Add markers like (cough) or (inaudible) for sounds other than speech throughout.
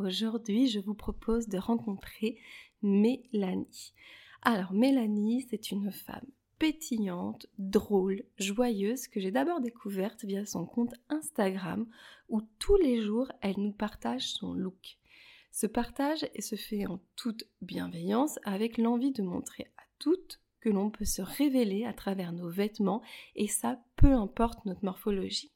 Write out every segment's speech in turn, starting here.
Aujourd'hui je vous propose de rencontrer Mélanie. Alors Mélanie, c'est une femme pétillante, drôle, joyeuse que j'ai d'abord découverte via son compte Instagram où tous les jours elle nous partage son look. Ce partage se fait en toute bienveillance avec l'envie de montrer à toutes que l'on peut se révéler à travers nos vêtements et ça peu importe notre morphologie.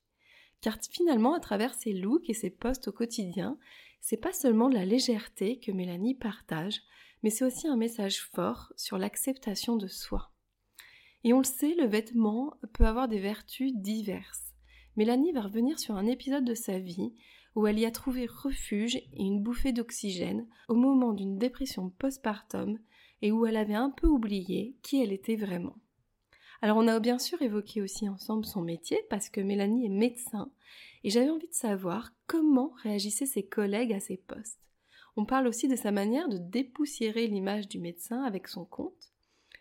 Car finalement, à travers ses looks et ses posts au quotidien, c'est pas seulement la légèreté que Mélanie partage, mais c'est aussi un message fort sur l'acceptation de soi. Et on le sait, le vêtement peut avoir des vertus diverses. Mélanie va revenir sur un épisode de sa vie où elle y a trouvé refuge et une bouffée d'oxygène au moment d'une dépression postpartum et où elle avait un peu oublié qui elle était vraiment. Alors on a bien sûr évoqué aussi ensemble son métier parce que Mélanie est médecin et j'avais envie de savoir comment réagissaient ses collègues à ses postes. On parle aussi de sa manière de dépoussiérer l'image du médecin avec son compte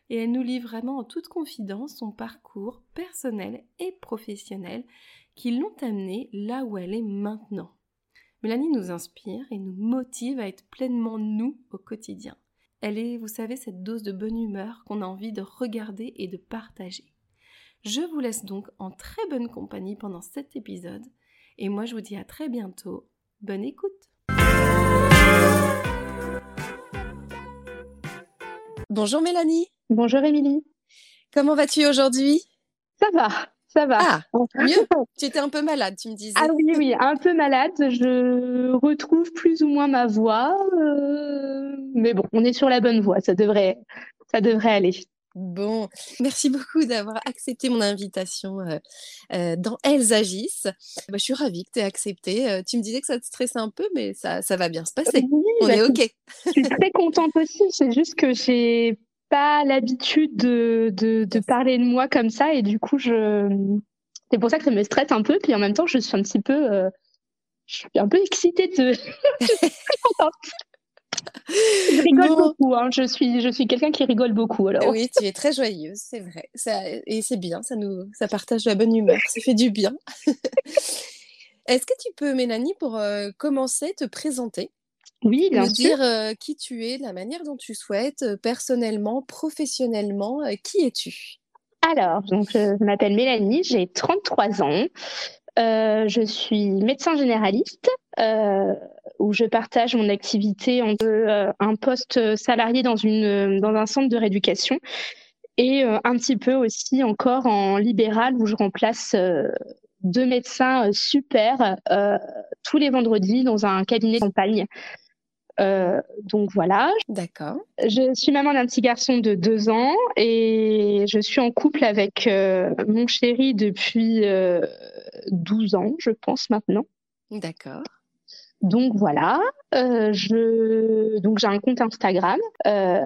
et elle nous lit vraiment en toute confidence son parcours personnel et professionnel qui l'ont amenée là où elle est maintenant. Mélanie nous inspire et nous motive à être pleinement nous au quotidien. Elle est, vous savez, cette dose de bonne humeur qu'on a envie de regarder et de partager. Je vous laisse donc en très bonne compagnie pendant cet épisode et moi je vous dis à très bientôt. Bonne écoute Bonjour Mélanie Bonjour Émilie. Comment vas-tu aujourd'hui? Ça va, ça va. Ah, (laughs) mieux? Tu étais un peu malade, tu me disais. Ah oui, oui, un peu malade. Je retrouve plus ou moins ma voix. Euh, mais bon, on est sur la bonne voie. Ça devrait, ça devrait aller. Bon, merci beaucoup d'avoir accepté mon invitation euh, euh, dans Elles agissent. Bah, je suis ravie que tu aies accepté. tu me disais que ça te stressait un peu, mais ça, ça va bien se passer. On bah, est OK. Je suis très contente aussi. C'est juste que j'ai pas l'habitude de, de, parler de moi comme ça et du coup je c'est pour ça que ça me stresse un peu puis en même temps je suis un petit peu euh, je suis un peu excitée de (laughs) je suis très contente je rigole beaucoup hein. je suis je suis quelqu'un qui rigole beaucoup alors. Oui tu es très joyeuse c'est vrai. Ça, et c'est bien ça nous ça partage la bonne humeur ça fait du bien. (laughs) Est-ce que tu peux Mélanie pour euh, commencer te présenter? Oui, bien dire qui tu es, la manière dont tu souhaites, personnellement, professionnellement, qui es-tu? Alors, donc, je m'appelle Mélanie, j'ai 33 ans. Je suis médecin généraliste où je partage mon activité entre un poste salarié dans, une, dans un centre de rééducation et un petit peu aussi encore en libéral où je remplace deux médecins super tous les vendredis dans un cabinet de campagne. Euh, donc voilà. D'accord. Je suis maman d'un petit garçon de deux ans et je suis en couple avec euh, mon chéri depuis euh, 12 ans, je pense maintenant. D'accord. Donc voilà, euh, je donc j'ai un compte Instagram euh,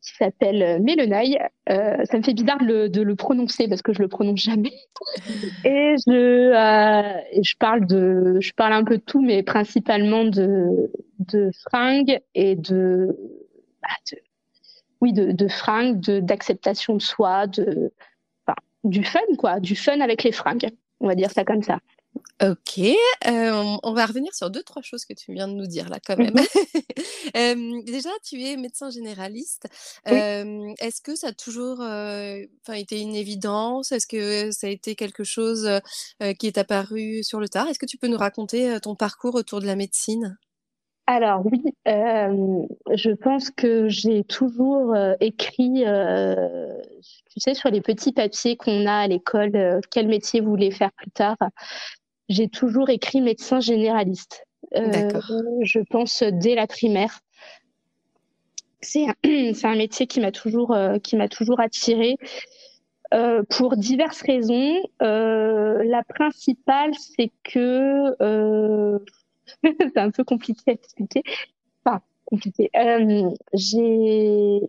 qui s'appelle Méleneuil. Euh, ça me fait bizarre de le, de le, prononcer parce que je le prononce jamais. (laughs) Et je euh, je parle de je parle un peu de tout, mais principalement de de fringues et de, bah, de oui de, de fringues, de d'acceptation de soi, de enfin, du fun quoi, du fun avec les fringues. On va dire ça comme ça. Ok, euh, on, va revenir sur deux, trois choses que tu viens de nous dire là quand même. Mmh (laughs) euh, déjà, tu es médecin généraliste. Euh, est-ce que ça a toujours été une évidence? Est-ce que ça a été quelque chose qui est apparu sur le tard? Est-ce que tu peux nous raconter ton parcours autour de la médecine? Alors oui, je pense que j'ai toujours écrit, tu sais, sur les petits papiers qu'on a à l'école, quel métier vous voulez faire plus tard j'ai toujours écrit médecin généraliste. Euh, je pense dès la primaire. C'est un, (clears throat) un, métier qui m'a toujours, euh, qui m'a toujours attiré. pour diverses raisons. la principale, c'est que (laughs) c'est un peu compliqué à expliquer. Enfin, compliqué. j'ai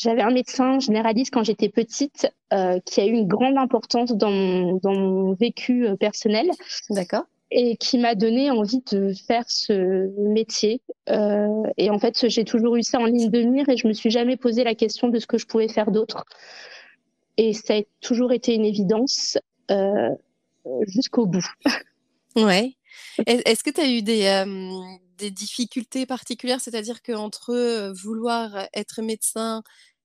j'avais un médecin généraliste quand j'étais petite euh, qui a eu une grande importance dans mon, dans mon vécu euh, personnel. D'accord. Et qui m'a donné envie de faire ce métier. Euh, et en fait, j'ai toujours eu ça en ligne de mire et je me suis jamais posé la question de ce que je pouvais faire d'autre. Et ça a toujours été une évidence euh, jusqu'au bout. Ouais. Est-ce que tu as eu des, euh, des difficultés particulières, c'est-à-dire qu'entre euh, vouloir être médecin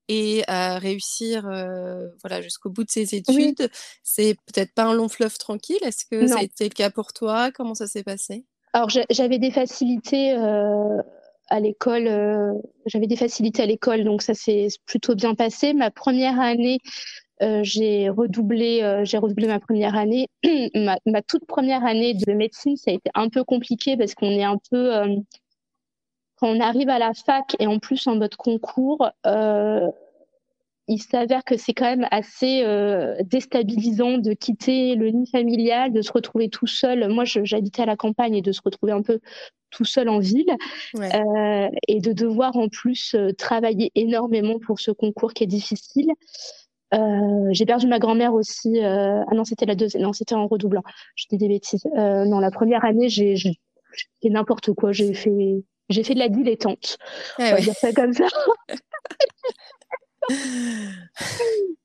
et à réussir euh, voilà, jusqu'au bout de ses études. C'est peut-être pas un long fleuve tranquille? Est-ce que ça a été le cas pour toi? Comment ça s'est passé? Alors j'avais des facilités euh, à l'école. Euh, j'avais des facilités à l'école, donc ça s'est plutôt bien passé. Ma première année, j'ai redoublé, j'ai redoublé ma première année. (clears throat) ma, ma, toute première année de médecine, ça a été un peu compliqué parce qu'on est un peu quand on arrive à la fac et en plus en mode concours, euh, il s'avère que c'est quand même assez euh, déstabilisant de quitter le nid familial, de se retrouver tout seul. Moi, j'habitais à la campagne et de se retrouver un peu tout seul en ville euh, et de devoir en plus euh, travailler énormément pour ce concours qui est difficile. Euh, j'ai perdu ma grand-mère aussi. Euh, ah non, c'était la deuxième. Non, c'était en redoublant. Je dis des bêtises. non, la première année, j'ai fait n'importe quoi. J'ai fait j'ai fait de la dilettante. Eh on va dire ça comme ça. (laughs)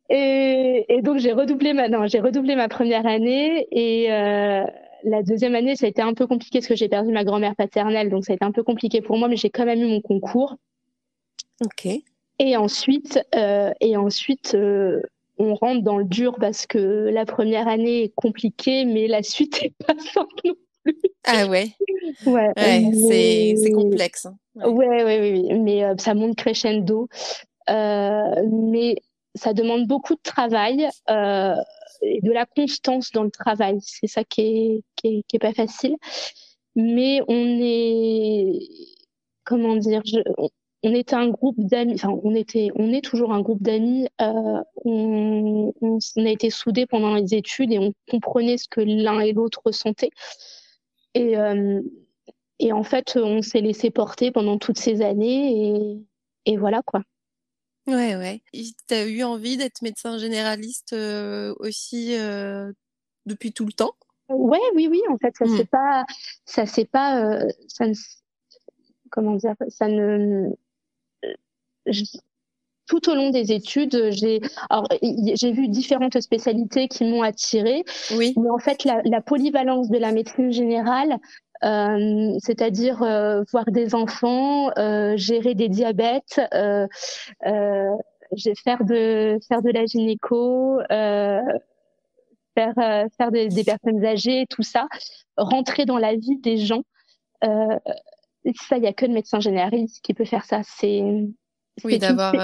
et, et, donc j'ai redoublé ma non, j'ai redoublé ma première année et euh, la deuxième année ça a été un peu compliqué parce que j'ai perdu ma grand-mère paternelle donc ça a été un peu compliqué pour moi mais j'ai quand même eu mon concours. Ok. Et ensuite euh, et ensuite euh, on rentre dans le dur parce que la première année est compliquée mais la suite est pas (laughs) simple non plus. Ah ouais. Ouais, c'est complexe. Hein. Ouais, ouais, oui, mais euh, ça monte crescendo. Euh, mais ça demande beaucoup de travail euh, et de la constance dans le travail. C'est ça qui est, qui est, qui est, pas facile. Mais on est, comment dire, je, on, était un groupe d'amis, enfin, on était, on est toujours un groupe d'amis. Euh, on, on, on, a été soudés pendant les études et on comprenait ce que l'un et l'autre ressentaient. Et, euh, et en fait, on s'est laissé porter pendant toutes ces années et, et voilà quoi. Ouais, ouais. Tu as eu envie d'être médecin généraliste euh, aussi depuis tout le temps? Ouais, oui, oui. En fait, ça mmh. c'est pas, ça c'est pas, ça ne, comment dire, ça ne, je, tout au long des études, j'ai j'ai vu différentes spécialités qui m'ont attirée. Oui. Mais en fait, la, la, polyvalence de la médecine générale, euh, c'est-à-dire euh, voir des enfants, euh, gérer des diabètes, faire de faire de la gynéco, faire faire des, des, personnes âgées, tout ça, rentrer dans la vie des gens. ça, il y a que le médecin généraliste qui peut faire ça. C'est oui, d'avoir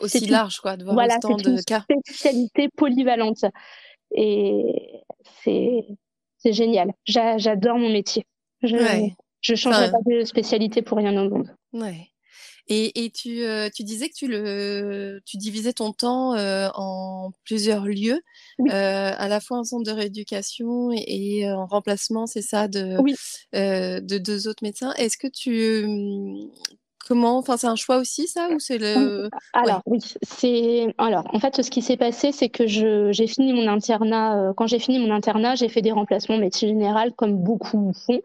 aussi large, quoi, de voir voilà, autant de cas. spécialité polyvalente. Et c'est, génial. j'adore mon métier. Je, ouais. je changerai pas de spécialité pour rien au monde. Ouais. Et, et tu, euh, tu, disais que tu, le, tu divisais ton temps euh, en plusieurs lieux, oui. euh, à la fois en centre de rééducation et, et en remplacement, c'est ça, de, oui. Euh, de deux autres médecins. Est-ce que tu, Comment Enfin, c'est un choix aussi, ça, ou c'est le Alors ouais. oui, c'est alors en fait, ce qui s'est passé, c'est que je j'ai fini mon internat. Euh, quand j'ai fini mon internat, j'ai fait des remplacements médecine générale, comme beaucoup font.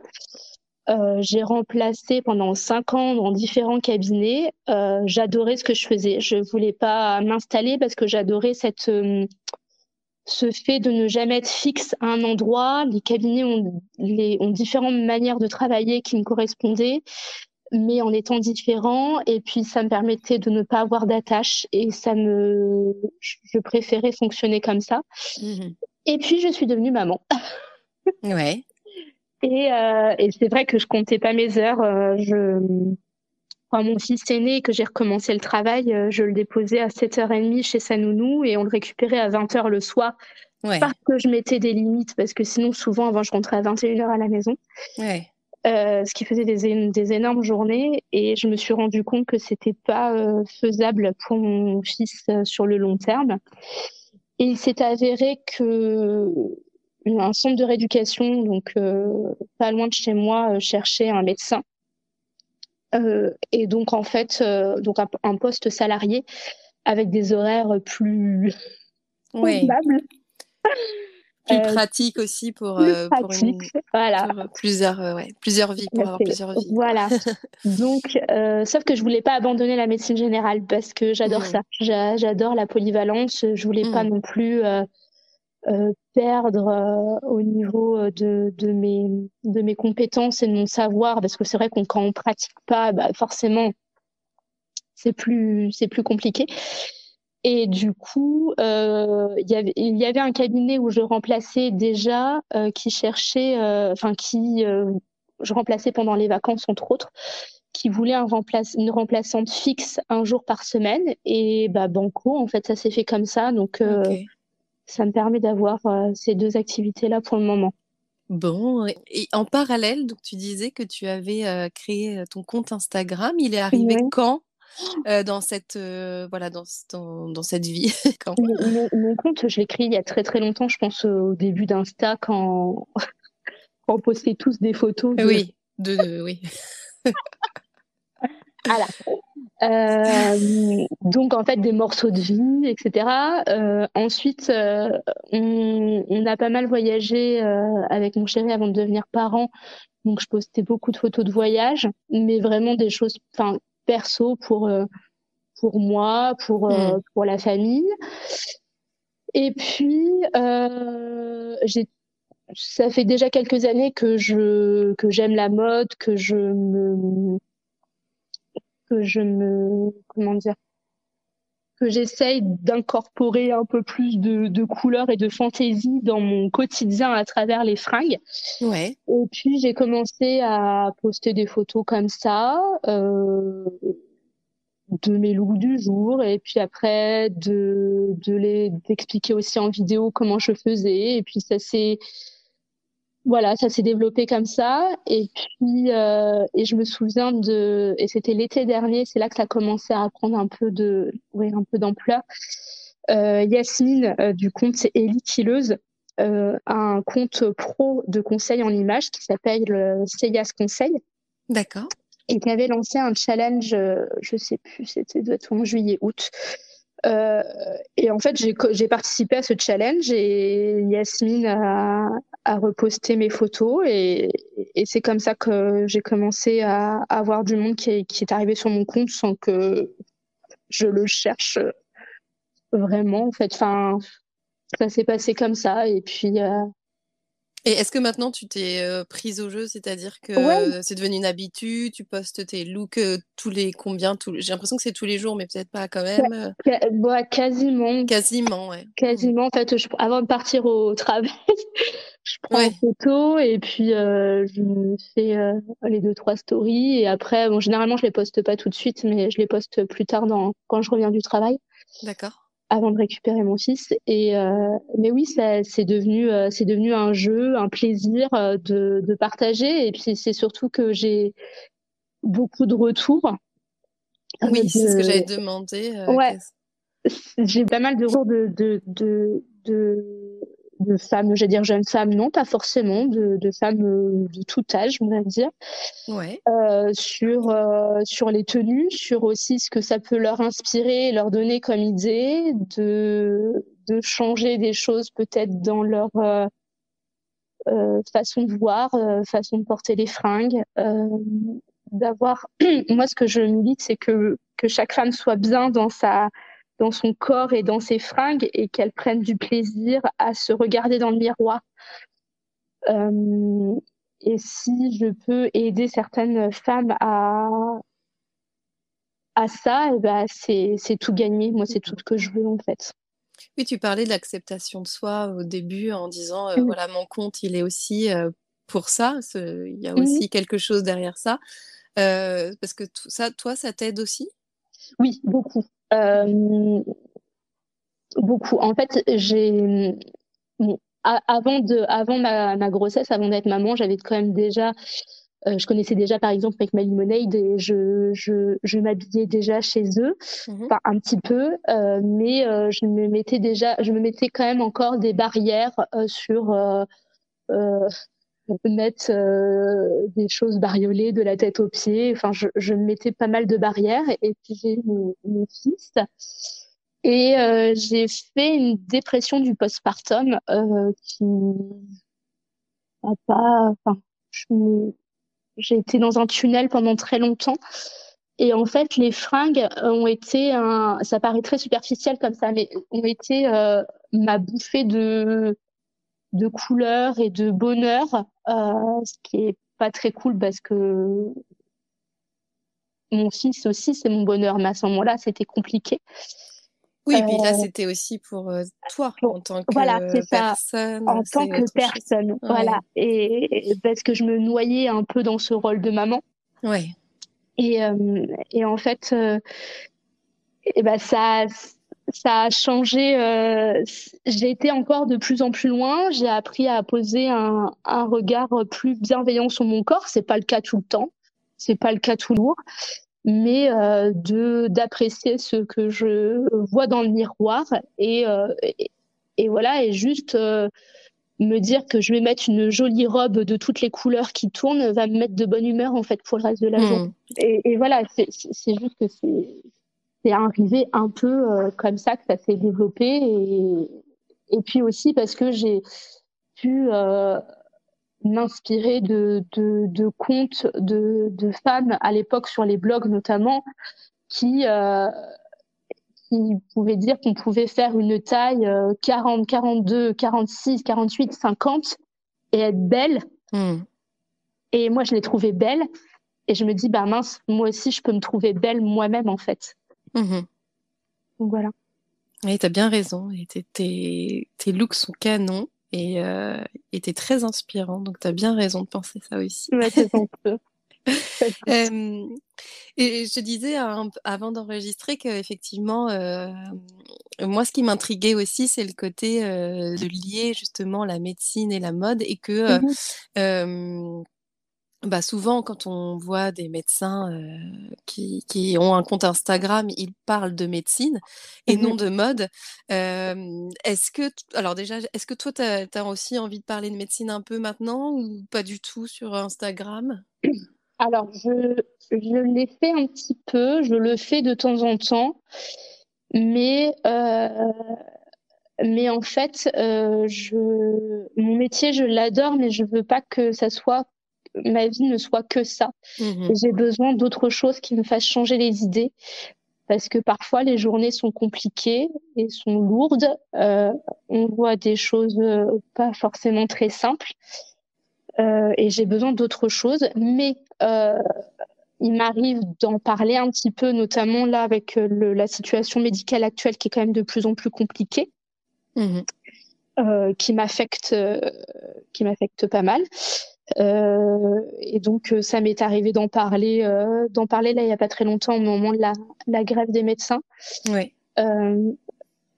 Euh, j'ai remplacé pendant cinq ans dans différents cabinets. Euh, j'adorais ce que je faisais. Je voulais pas m'installer parce que j'adorais cette euh, ce fait de ne jamais être fixe à un endroit. Les cabinets ont, les, ont différentes manières de travailler qui me correspondaient mais en étant différent. Et puis, ça me permettait de ne pas avoir d'attache et ça me, je préférais fonctionner comme ça. Mmh. Et puis, je suis devenue maman. ouais. (laughs) Et, euh, et c'est vrai que je comptais pas mes heures. Euh, je, quand mon fils est né et que j'ai recommencé le travail, euh, je le déposais à 7h30 chez sa nounou et on le récupérait à 20h le soir. Ouais. Parce que je mettais des limites, parce que sinon, souvent, avant, je rentrais à 21h à la maison. Ouais. Euh, ce qui faisait des, des, énormes journées et je me suis rendu compte que c'était pas euh, faisable pour mon fils euh, sur le long terme. Et il s'est avéré que un centre de rééducation, donc pas loin de chez moi, cherchait un médecin. et donc en fait, donc un, poste salarié avec des horaires plus oui (laughs) plus euh, pratique aussi pour, euh, voilà. Euh, plusieurs, ouais, plusieurs vies, pour avoir plusieurs vies. Voilà. (laughs) Donc, sauf que je voulais pas abandonner la médecine générale parce que j'adore mmh. ça. J'adore la polyvalence. Je voulais pas mmh. non plus perdre au niveau de, de, mes, de mes compétences et de mon savoir parce que c'est vrai qu'on quand on pratique pas, bah, forcément, c'est plus, c'est plus compliqué. Et du coup, euh, y il y avait un cabinet où je remplaçais déjà, euh, qui cherchait, euh, enfin qui je remplaçais pendant les vacances entre autres, qui voulait un remplace, une remplaçante fixe un jour par semaine. Et bah banco, en fait, ça s'est fait comme ça. Donc ça me permet d'avoir ces deux activités-là pour le moment. Bon, et en parallèle, donc tu disais que tu avais créé ton compte Instagram. Il est arrivé quand? Euh, dans cette euh, voilà dans, dans, dans, cette vie (laughs) quand... mon, mon, compte je l'ai créé il y a très très longtemps je pense au début d'Insta (laughs) quand... on postait tous des photos oui de, oui. (laughs) Voilà. Euh, donc en fait des morceaux de vie etc euh, ensuite on, on, a pas mal voyagé avec mon chéri avant de devenir parent. Donc je postais beaucoup de photos de voyage mais vraiment des choses enfin perso pour euh, pour moi, pour euh, mm. pour la famille. Et puis euh, j'ai ça fait déjà quelques années que je que j'aime la mode, que je me que je me comment dire que j'essaye d'incorporer un peu plus de, de couleurs et de fantaisie dans mon quotidien à travers les fringues. Ouais. Et puis j'ai commencé à poster des photos comme ça euh, de mes looks du jour et puis après de de les d'expliquer aussi en vidéo comment je faisais et puis ça s'est voilà, ça s'est développé comme ça. Et puis, euh, et je me souviens de, et c'était l'été dernier, c'est là que ça a commencé à prendre un peu de, un peu d'ampleur. Euh, Yasmine euh, du compte Ellie Killeuse euh, a un compte pro de conseil en images qui s'appelle euh, Seyas Conseil. D'accord. Et qui avait lancé un challenge, euh, je sais plus, c'était en juillet, août, euh, et en fait, j'ai participé à ce challenge et Yasmine a, a reposté mes photos et, et c'est comme ça que j'ai commencé à, avoir du monde qui est, qui est, arrivé sur mon compte sans que je le cherche vraiment. En fait, enfin, ça s'est passé comme ça et puis euh, et est-ce que maintenant tu t'es euh, prise au jeu, c'est-à-dire que c'est devenu une habitude, tu postes tes looks euh, tous les combien tous... J'ai l'impression que c'est tous les jours, mais peut-être pas quand même. bah, quasiment. Quasiment, ouais. Quasiment. En fait, avant de partir au travail, (laughs) je prends une photo et puis euh, je fais les deux trois stories et après, bon, généralement je les poste pas tout de suite, mais je les poste plus tard dans... quand je reviens du travail. D'accord avant de récupérer mon fils. Et euh, mais oui, c'est devenu euh, c'est devenu un jeu, un plaisir euh, de, de partager. Et puis c'est surtout que j'ai beaucoup de retours. Oui, c'est ce que j'avais demandé. ouais, j'ai pas mal de retours de, de, de, de femmes, je vais dire jeunes femmes, non, pas forcément, de, de femmes euh, de tout âge, on va dire, ouais. euh, sur, euh, sur les tenues, sur aussi ce que ça peut leur inspirer, leur donner comme idée, de, de changer des choses peut-être dans leur euh, euh façon de voir, euh, façon de porter les fringues, d'avoir, (clears throat) moi ce que je dis, c'est que, que chaque femme soit bien dans sa dans son corps et dans ses fringues et qu'elle prenne du plaisir à se regarder dans le miroir. Euh, et si je peux aider certaines femmes à, à ça, c'est, c'est tout gagné. Moi, c'est tout ce que je veux en fait. Oui, tu parlais de l'acceptation de soi au début en disant euh, voilà, mon compte, il est aussi euh, pour ça. Il y a aussi quelque chose derrière ça. parce que tout ça, toi, ça t'aide aussi? Oui, beaucoup. Euh, beaucoup. En fait, j'ai avant de, avant ma, grossesse, avant d'être maman, j'avais quand même déjà Euh, je connaissais déjà, par exemple, avec Lemonade et je, je, je m'habillais déjà chez eux, mmh enfin un petit peu, euh, mais euh, je me mettais déjà, je me mettais quand même encore des barrières sur mettre des choses bariolées de la tête aux pieds. Enfin, je, je me mettais pas mal de barrières et puis j'ai mon, mon fils. Et j'ai fait une dépression du postpartum qui a pas, enfin, j'ai été dans un tunnel pendant très longtemps. Et en fait, les fringues ont été, un, ça paraît très superficiel comme ça, mais ont été euh, ma bouffée de, de couleurs et de bonheur, euh, ce qui est pas très cool parce que mon fils aussi, c'est mon bonheur, mais à ce moment-là, c'était compliqué. Oui, et puis là, euh, c'était aussi pour euh, toi en tant que voilà, personne. En tant que personne, voilà. Et, parce que je me noyais un peu dans ce rôle de maman. Ouais. Et, euh, et en fait, et ben ça, ça a changé. j'ai été encore de plus en plus loin. J'ai appris à poser un, un regard plus bienveillant sur mon corps. C'est pas le cas tout le temps. C'est pas le cas tout lourd mais euh, de d'apprécier ce que je vois dans le miroir et, euh, et, voilà et juste euh, me dire que je vais mettre une jolie robe de toutes les couleurs qui tournent va me mettre de bonne humeur en fait pour le reste de la hmm. journée et, et, voilà c'est juste que c'est c'est arrivé un peu comme ça que ça s'est développé et et puis aussi parce que j'ai pu m'inspirer de, de, de, comptes de, de femmes à l'époque sur les blogs notamment qui, euh, qui pouvaient dire qu'on pouvait faire une taille 40, 42, 46, 48, 50 et être belle. Hmm. Et moi, je l'ai trouvée belle. Et je me dis, bah mince, moi aussi, je peux me trouver belle moi-même, en fait. Hmm. Donc voilà. Et tu as bien raison. Et tes, tes looks sont canons et euh, était très inspirant. Donc, tu as bien raison de penser ça aussi. Ouais, c'est peu. (laughs) euh, et je disais avant d'enregistrer qu'effectivement, euh, moi, ce qui m'intriguait aussi, c'est le côté euh, de lier justement la médecine et la mode et que mmh bah souvent, quand on voit des médecins euh, qui, qui, ont un compte Instagram, ils parlent de médecine et non mmh de mode. Euh, est-ce que, alors déjà, est-ce que toi, tu as, aussi envie de parler de médecine un peu maintenant ou pas du tout sur Instagram? Alors, je, je l'ai fait un petit peu, je le fais de temps en temps, mais, euh, mais en fait, je, mon métier, je l'adore, mais je veux pas que ça soit ma vie ne soit que ça. Mmh j'ai besoin d'autre chose qui me fasse changer les idées parce que parfois les journées sont compliquées et sont lourdes. Euh, on voit des choses euh, pas forcément très simples euh, et j'ai besoin d'autre chose. Mais euh, il m'arrive d'en parler un petit peu, notamment là avec le, la situation médicale actuelle qui est quand même de plus en plus compliquée. Mmh euh, qui m'affecte, qui m'affecte pas mal. Euh, et donc, euh, ça m'est arrivé d'en parler, euh, d'en parler là il n'y a pas très longtemps au moment de la, la grève des médecins. Oui.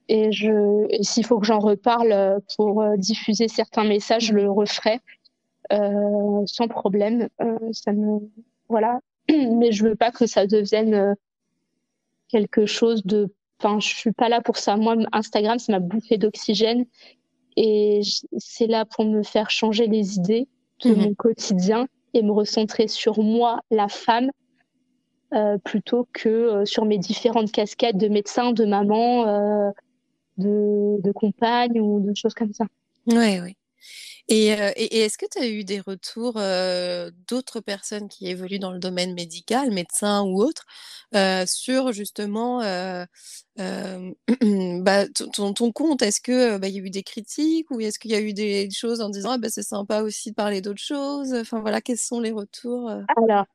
et je, s'il faut que j'en reparle pour diffuser certains messages, je le referai sans problème. ça me, voilà. (clears throat) Mais je veux pas que ça devienne quelque chose de. Enfin, je suis pas là pour ça. Moi, Instagram, c'est ma bouffée d'oxygène et c'est là pour me faire changer les idées de mmh mon quotidien et me recentrer sur moi, la femme, euh, plutôt que euh, sur mes différentes casquettes de médecin, de maman, euh, de, de, compagne ou de choses comme ça. Oui, oui. Et, et, est-ce que tu as eu des retours d'autres personnes qui évoluent dans le domaine médical, médecins ou autres, sur justement (clears throat) bah, ton, ton, compte? Est-ce que bah, y a eu des critiques ou est-ce qu'il y a eu des choses en disant ah, bah, c'est sympa aussi de parler d'autres choses? Enfin voilà, quels sont les retours Alors,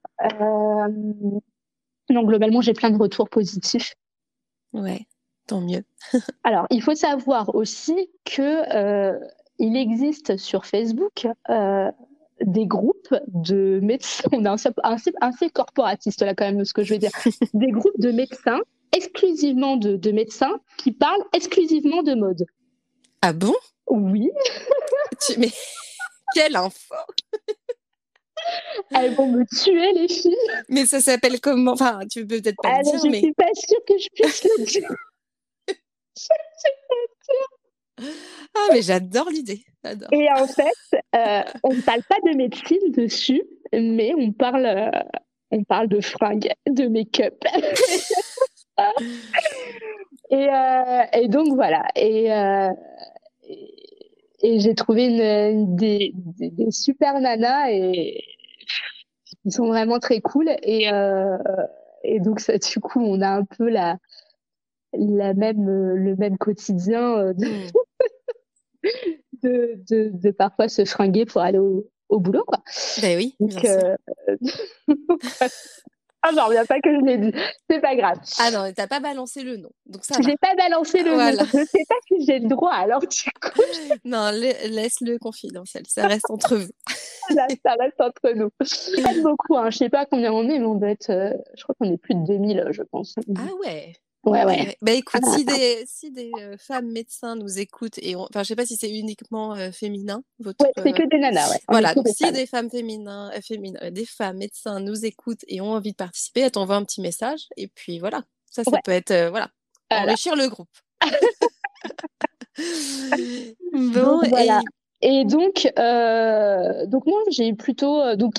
non, globalement, j'ai plein de retours positifs. Ouais, tant mieux. Alors, il faut savoir aussi que il existe sur Facebook euh, des groupes de médecins. (laughs) On a un, un, corporatiste là quand même, ce que je veux dire. (laughs) Des groupes de médecins, exclusivement de, médecins, qui parlent exclusivement de mode. Ah bon? Oui. Mais (laughs) quelle info Elles vont me tuer, les filles. Mais ça s'appelle comment? Enfin, tu peux peut-être pas le dire, je mais... suis pas sûre que je puisse le dire. Ah, mais j'adore l'idée. Et en fait, euh, on ne parle pas de médecine dessus, mais on parle, euh, on parle de fringues, de make-up. (laughs) et, euh, et, donc voilà. Et, et, j'ai trouvé une, des, des, super nanas et ils sont vraiment très cool. Et, et donc ça, du coup, on a un peu la, la même, le même quotidien de, mm. De, de, de, parfois se fringuer pour aller au, au boulot. Quoi. Ben oui. Donc, euh... (laughs) ah, j'en reviens pas que je l'ai dit. C'est pas grave. Ah non, t'as pas balancé le nom. Donc ça J'ai pas balancé le nom. Je sais pas si j'ai le droit. Alors, du coup. (laughs) non, laisse-le confidentiel. Ça reste entre vous. (laughs) Là, ça reste entre nous. Pas beaucoup. Hein. Je sais pas combien on est, mais on doit être. Euh, je crois qu'on est plus de 2000, je pense. Ah ouais. Ouais, ouais. Bah écoute, si des, si des euh, femmes médecins nous écoutent, et enfin, je sais pas si c'est uniquement euh, féminin. Votre, ouais, c'est que des nanas, ouais. voilà, donc si des femmes féminins, des femmes médecins nous écoutent et ont envie de participer, elles t'envoient un petit message, et puis voilà. Ça, ça peut être, voilà, enrichir le groupe. (laughs) bon, voilà. et... donc, euh, donc moi, j'ai plutôt, donc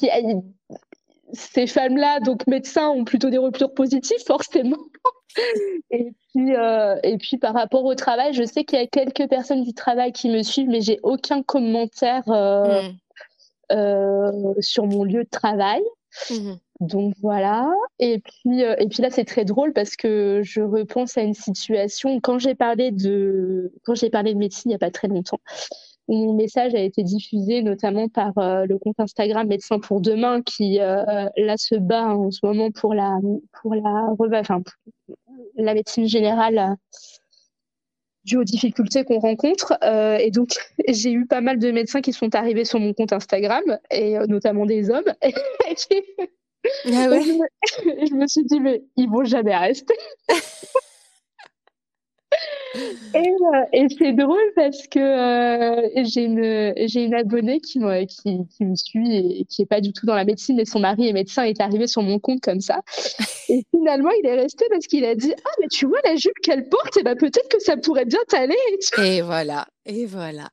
ces femmes-là, donc médecins, ont plutôt des retours positifs, forcément. Et puis, euh, et puis par rapport au travail, je sais qu'il y a quelques personnes du travail qui me suivent, mais j'ai aucun commentaire euh, mm. euh, sur mon lieu de travail. Mm-hmm. Donc voilà. Et puis, et puis là, c'est très drôle parce que je repense à une situation quand j'ai parlé de quand j'ai parlé de médecine il n'y a pas très longtemps. Mon message a été diffusé notamment par le compte Instagram Médecins pour demain qui là se bat en ce moment pour la pour la enfin, la médecine générale euh, dû aux difficultés qu'on rencontre. Euh, et donc, (laughs) j'ai eu pas mal de médecins qui sont arrivés sur mon compte Instagram, et euh, notamment des hommes. (laughs) Ah ouais? je, me, (laughs) je, me, suis dit, mais ils vont jamais rester. Et, et c'est drôle parce que j'ai une, j'ai une abonnée qui, qui, qui, me suit et qui est pas du tout dans la médecine, et son mari est médecin, est arrivé sur mon compte comme ça. Et (laughs) finalement, il est resté parce qu'il a dit Ah, mais tu vois la jupe qu'elle porte, et eh ben, peut-être que ça pourrait bien t'aller. Et voilà, et voilà.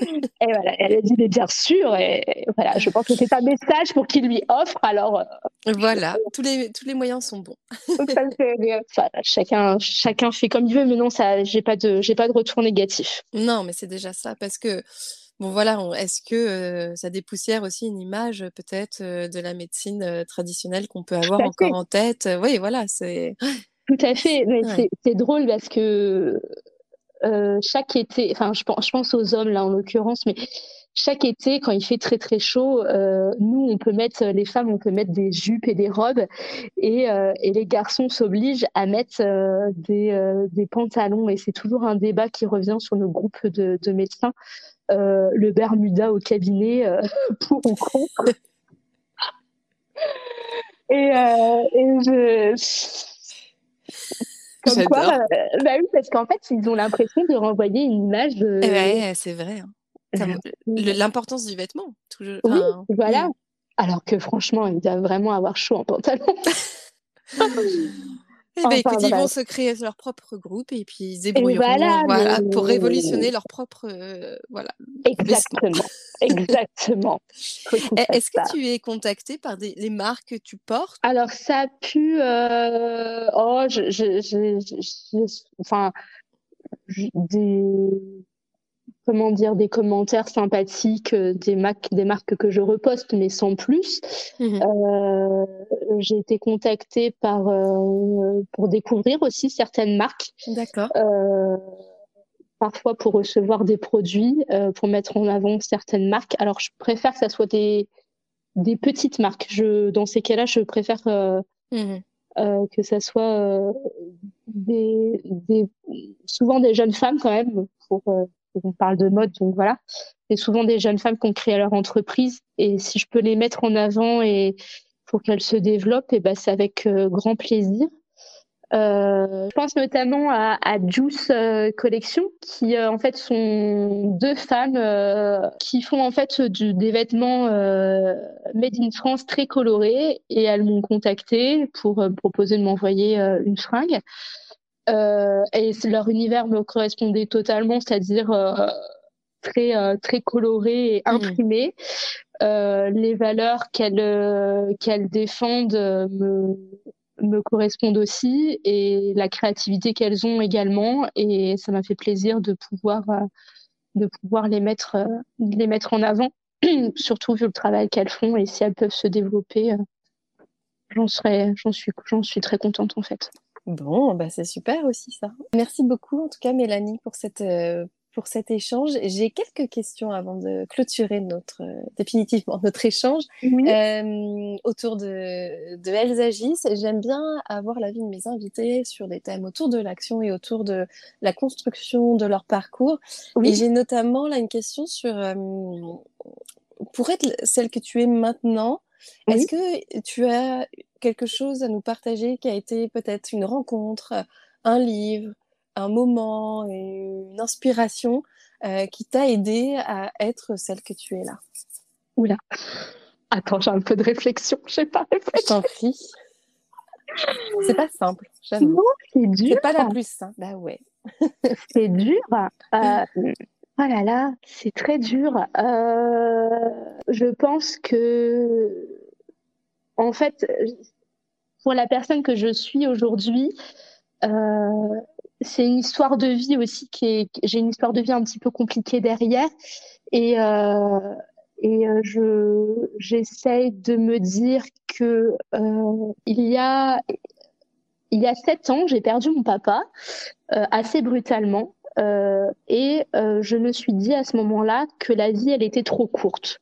(laughs) et voilà, elle a dit Mais bien sûr, et voilà, je pense que c'est un message pour qu'il lui offre. Alors. Euh, voilà, tous les, tous les moyens sont bons. (laughs) chacun, chacun fait comme il veut, mais non, ça, j'ai pas de, j'ai pas de retour négatif. Non, mais c'est déjà ça, parce que Bon voilà, est-ce que ça dépoussière aussi une image peut-être de la médecine traditionnelle qu'on peut avoir encore en tête? Oui, voilà, c'est. Tout à fait. C'est drôle parce que chaque été, enfin, je pense, je pense aux hommes là en l'occurrence, mais chaque été, quand il fait très très chaud, nous, on peut mettre, les femmes, on peut mettre des jupes et des robes, et, les garçons s'obligent à mettre des, pantalons. Et c'est toujours un débat qui revient sur nos groupes de, de médecins. Euh, le Bermuda au cabinet euh, (laughs) pour ou contre. euh, et je. Comme quoi, bah oui, parce qu'en fait, ils ont l'impression de renvoyer une image de. Ouais, c'est vrai. Hein. L'importance du vêtement. Toujours... Oui, voilà. Alors que franchement, ils doivent vraiment avoir chaud en pantalon. (laughs) Eh ben, écoute, ils vont se créer leur propre groupe et puis ils débrouilleront voilà, voilà, pour révolutionner leur propre. Euh, voilà, Exactement. Exactement. (laughs) Est-ce que tu es contacté par des, les marques que tu portes? Alors, ça a pu. Euh... Oh, je, je, je, enfin, des comment dire, des commentaires sympathiques, euh, des, marques, des marques que je reposte, mais sans plus. Mmh euh, j'ai été contactée par, euh, pour découvrir aussi certaines marques. D'accord. parfois pour recevoir des produits, pour mettre en avant certaines marques. Alors, je préfère que ça soit des, des petites marques. Je, dans ces cas-là, je préfère mmh que ça soit des, des, souvent des jeunes femmes quand même, pour on parle de mode, donc voilà. C'est souvent des jeunes femmes qui ont créé leur entreprise et si je peux les mettre en avant et pour qu'elles se développent, et ben c'est avec euh, grand plaisir. je pense notamment à, Juice Collection, qui en fait sont deux femmes qui font en fait des vêtements made in France très colorés et elles m'ont contacté pour proposer de m'envoyer une fringue. Et leur univers me correspondait totalement, c'est-à-dire très euh, très coloré et mmh. imprimé. Euh, les valeurs qu'elles euh, qu'elles défendent me me correspondent aussi et la créativité qu'elles ont également et ça m'a fait plaisir de pouvoir de pouvoir les mettre les mettre en avant (clears throat) surtout vu le travail qu'elles font et si elles peuvent se développer j'en serais j'en suis j'en suis très contente en fait Bon, bah c'est super aussi ça. Merci beaucoup en tout cas Mélanie pour cette pour cet échange. J'ai quelques questions avant de clôturer notre, euh, définitivement notre échange euh, autour de, de Elles agissent. J'aime bien avoir l'avis de mes invités sur des thèmes autour de l'action et autour de la construction de leur parcours. Et j'ai notamment là une question sur, euh, pour être celle que tu es maintenant, est-ce que tu as quelque chose à nous partager qui a été peut-être une rencontre, un livre, un moment, une inspiration euh, qui t'a aidé à être celle que tu es là? Oula. Attends, j'ai un peu de réflexion. Je sais pas Je t'en prie. C'est pas simple, j'avoue. c'est dur. C'est pas la plus simple. Bah ouais. (laughs) c'est dur. Euh, oh là là, c'est très dur. Euh, je pense que, en fait, pour la personne que je suis aujourd'hui, c'est une histoire de vie aussi qui est. J'ai une histoire de vie un petit peu compliquée derrière, et euh, et euh, je j'essaye de me dire que euh, il y a il y a sept ans, j'ai perdu mon papa euh, assez brutalement, euh, et euh, je me suis dit à ce moment-là que la vie elle était trop courte,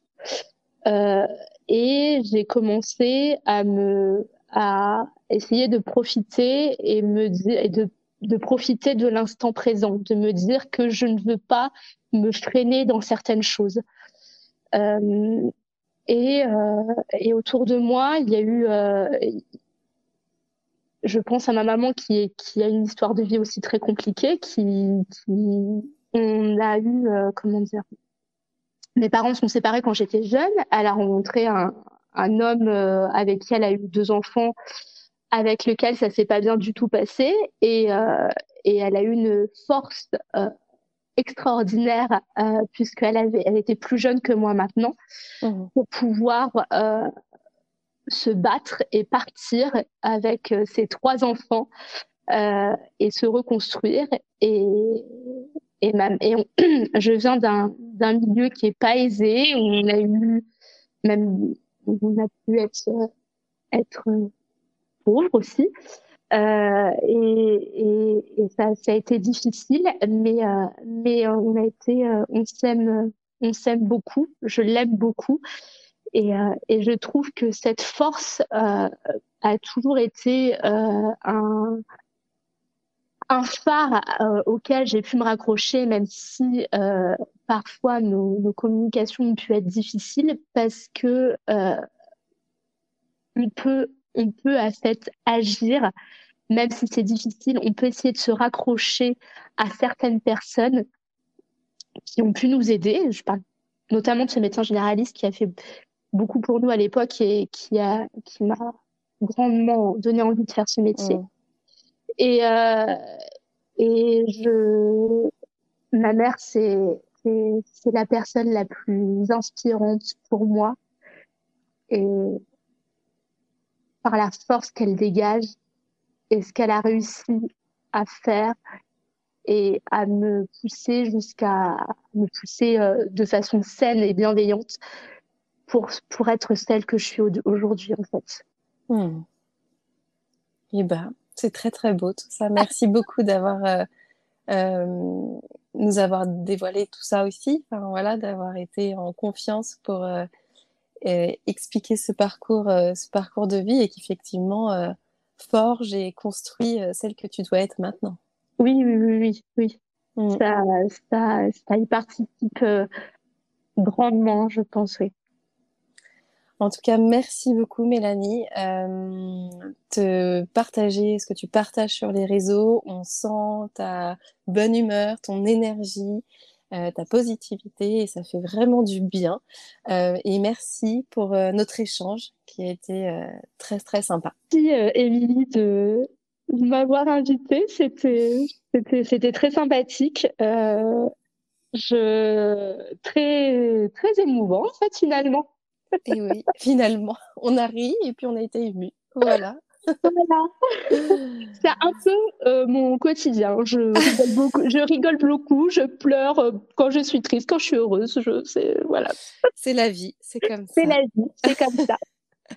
et j'ai commencé à me à essayer de profiter et me de de profiter de l'instant présent, de me dire que je ne veux pas me freiner dans certaines choses. Euh, et, euh, et, autour de moi, il y a eu, euh, je pense à ma maman qui, est, qui a une histoire de vie aussi très compliquée, qui, qui on a eu, euh, comment dire, mes parents sont séparés quand j'étais jeune. Elle a rencontré un, un homme euh, avec qui elle a eu deux enfants avec lequel ça s'est pas bien du tout passé et, euh, et elle a eu une force euh, extraordinaire euh, puisqu'elle avait elle était plus jeune que moi maintenant mmh. pour pouvoir se battre et partir avec ses trois enfants et se reconstruire et et même et (clears throat) je viens d'un milieu qui est pas aisé où on a eu même on a pu être être pauvre aussi. Euh, et, et, ça, ça, a été difficile, mais, euh, mais euh, on a été, on s'aime, on s'aime beaucoup. Je l'aime beaucoup, et, et je trouve que cette force a toujours été un, un phare auquel j'ai pu me raccrocher, même si parfois nos, communications ont pu être difficiles, parce que on peut on peut à fait agir, même si c'est difficile, on peut essayer de se raccrocher à certaines personnes qui ont pu nous aider. Je parle notamment de ce médecin généraliste qui a fait beaucoup pour nous à l'époque et qui a qui m'a grandement donné envie de faire ce métier. Mmh. Et euh, et je ma mère c'est c'est la personne la plus inspirante pour moi et par la force qu'elle dégage et ce qu'elle a réussi à faire et à me pousser jusqu'à me pousser euh, de façon saine et bienveillante pour, pour être celle que je suis aujourd'hui en fait. Hmm. Et eh ben, c'est très très beau tout ça. Merci beaucoup d'avoir euh, euh, nous avoir dévoilé tout ça aussi. Enfin, voilà, d'avoir été en confiance pour euh, expliquer ce parcours, euh, ce parcours de vie et qui effectivement euh, forge et construit celle que tu dois être maintenant. Oui, oui, oui, oui. oui. Mm. Ça, ça, ça y participe grandement, je pense, oui. En tout cas, merci beaucoup Mélanie. Euh, te partager ce que tu partages sur les réseaux, on sent ta bonne humeur, ton énergie, euh, ta positivité et ça fait vraiment du bien. Euh, et merci pour notre échange qui a été très très sympa. Merci Émilie de m'avoir invitée, c'était c'était très sympathique. je très très émouvant en fait finalement. Et oui, finalement, on a ri et puis on a été ému. Voilà. Voilà. (laughs) C'est un peu euh, mon quotidien. Je rigole, beaucoup, je rigole beaucoup, je pleure euh, quand je suis triste, quand je suis heureuse. Je, c'est, voilà. c'est la vie, c'est comme ça. C'est la vie, c'est comme ça.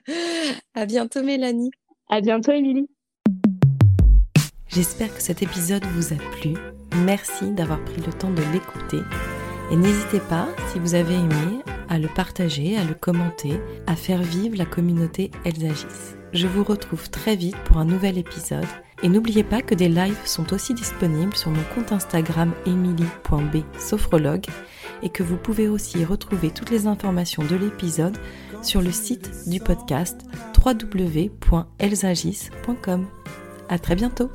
(laughs) à bientôt Mélanie. À bientôt Émilie. J'espère que cet épisode vous a plu. Merci d'avoir pris le temps de l'écouter. Et n'hésitez pas, si vous avez aimé, à le partager, à le commenter, à faire vivre la communauté Elles agissent. Je vous retrouve très vite pour un nouvel épisode et n'oubliez pas que des lives sont aussi disponibles sur mon compte Instagram emily.b et que vous pouvez aussi retrouver toutes les informations de l'épisode sur le site du podcast www.elsagis.com. À très bientôt!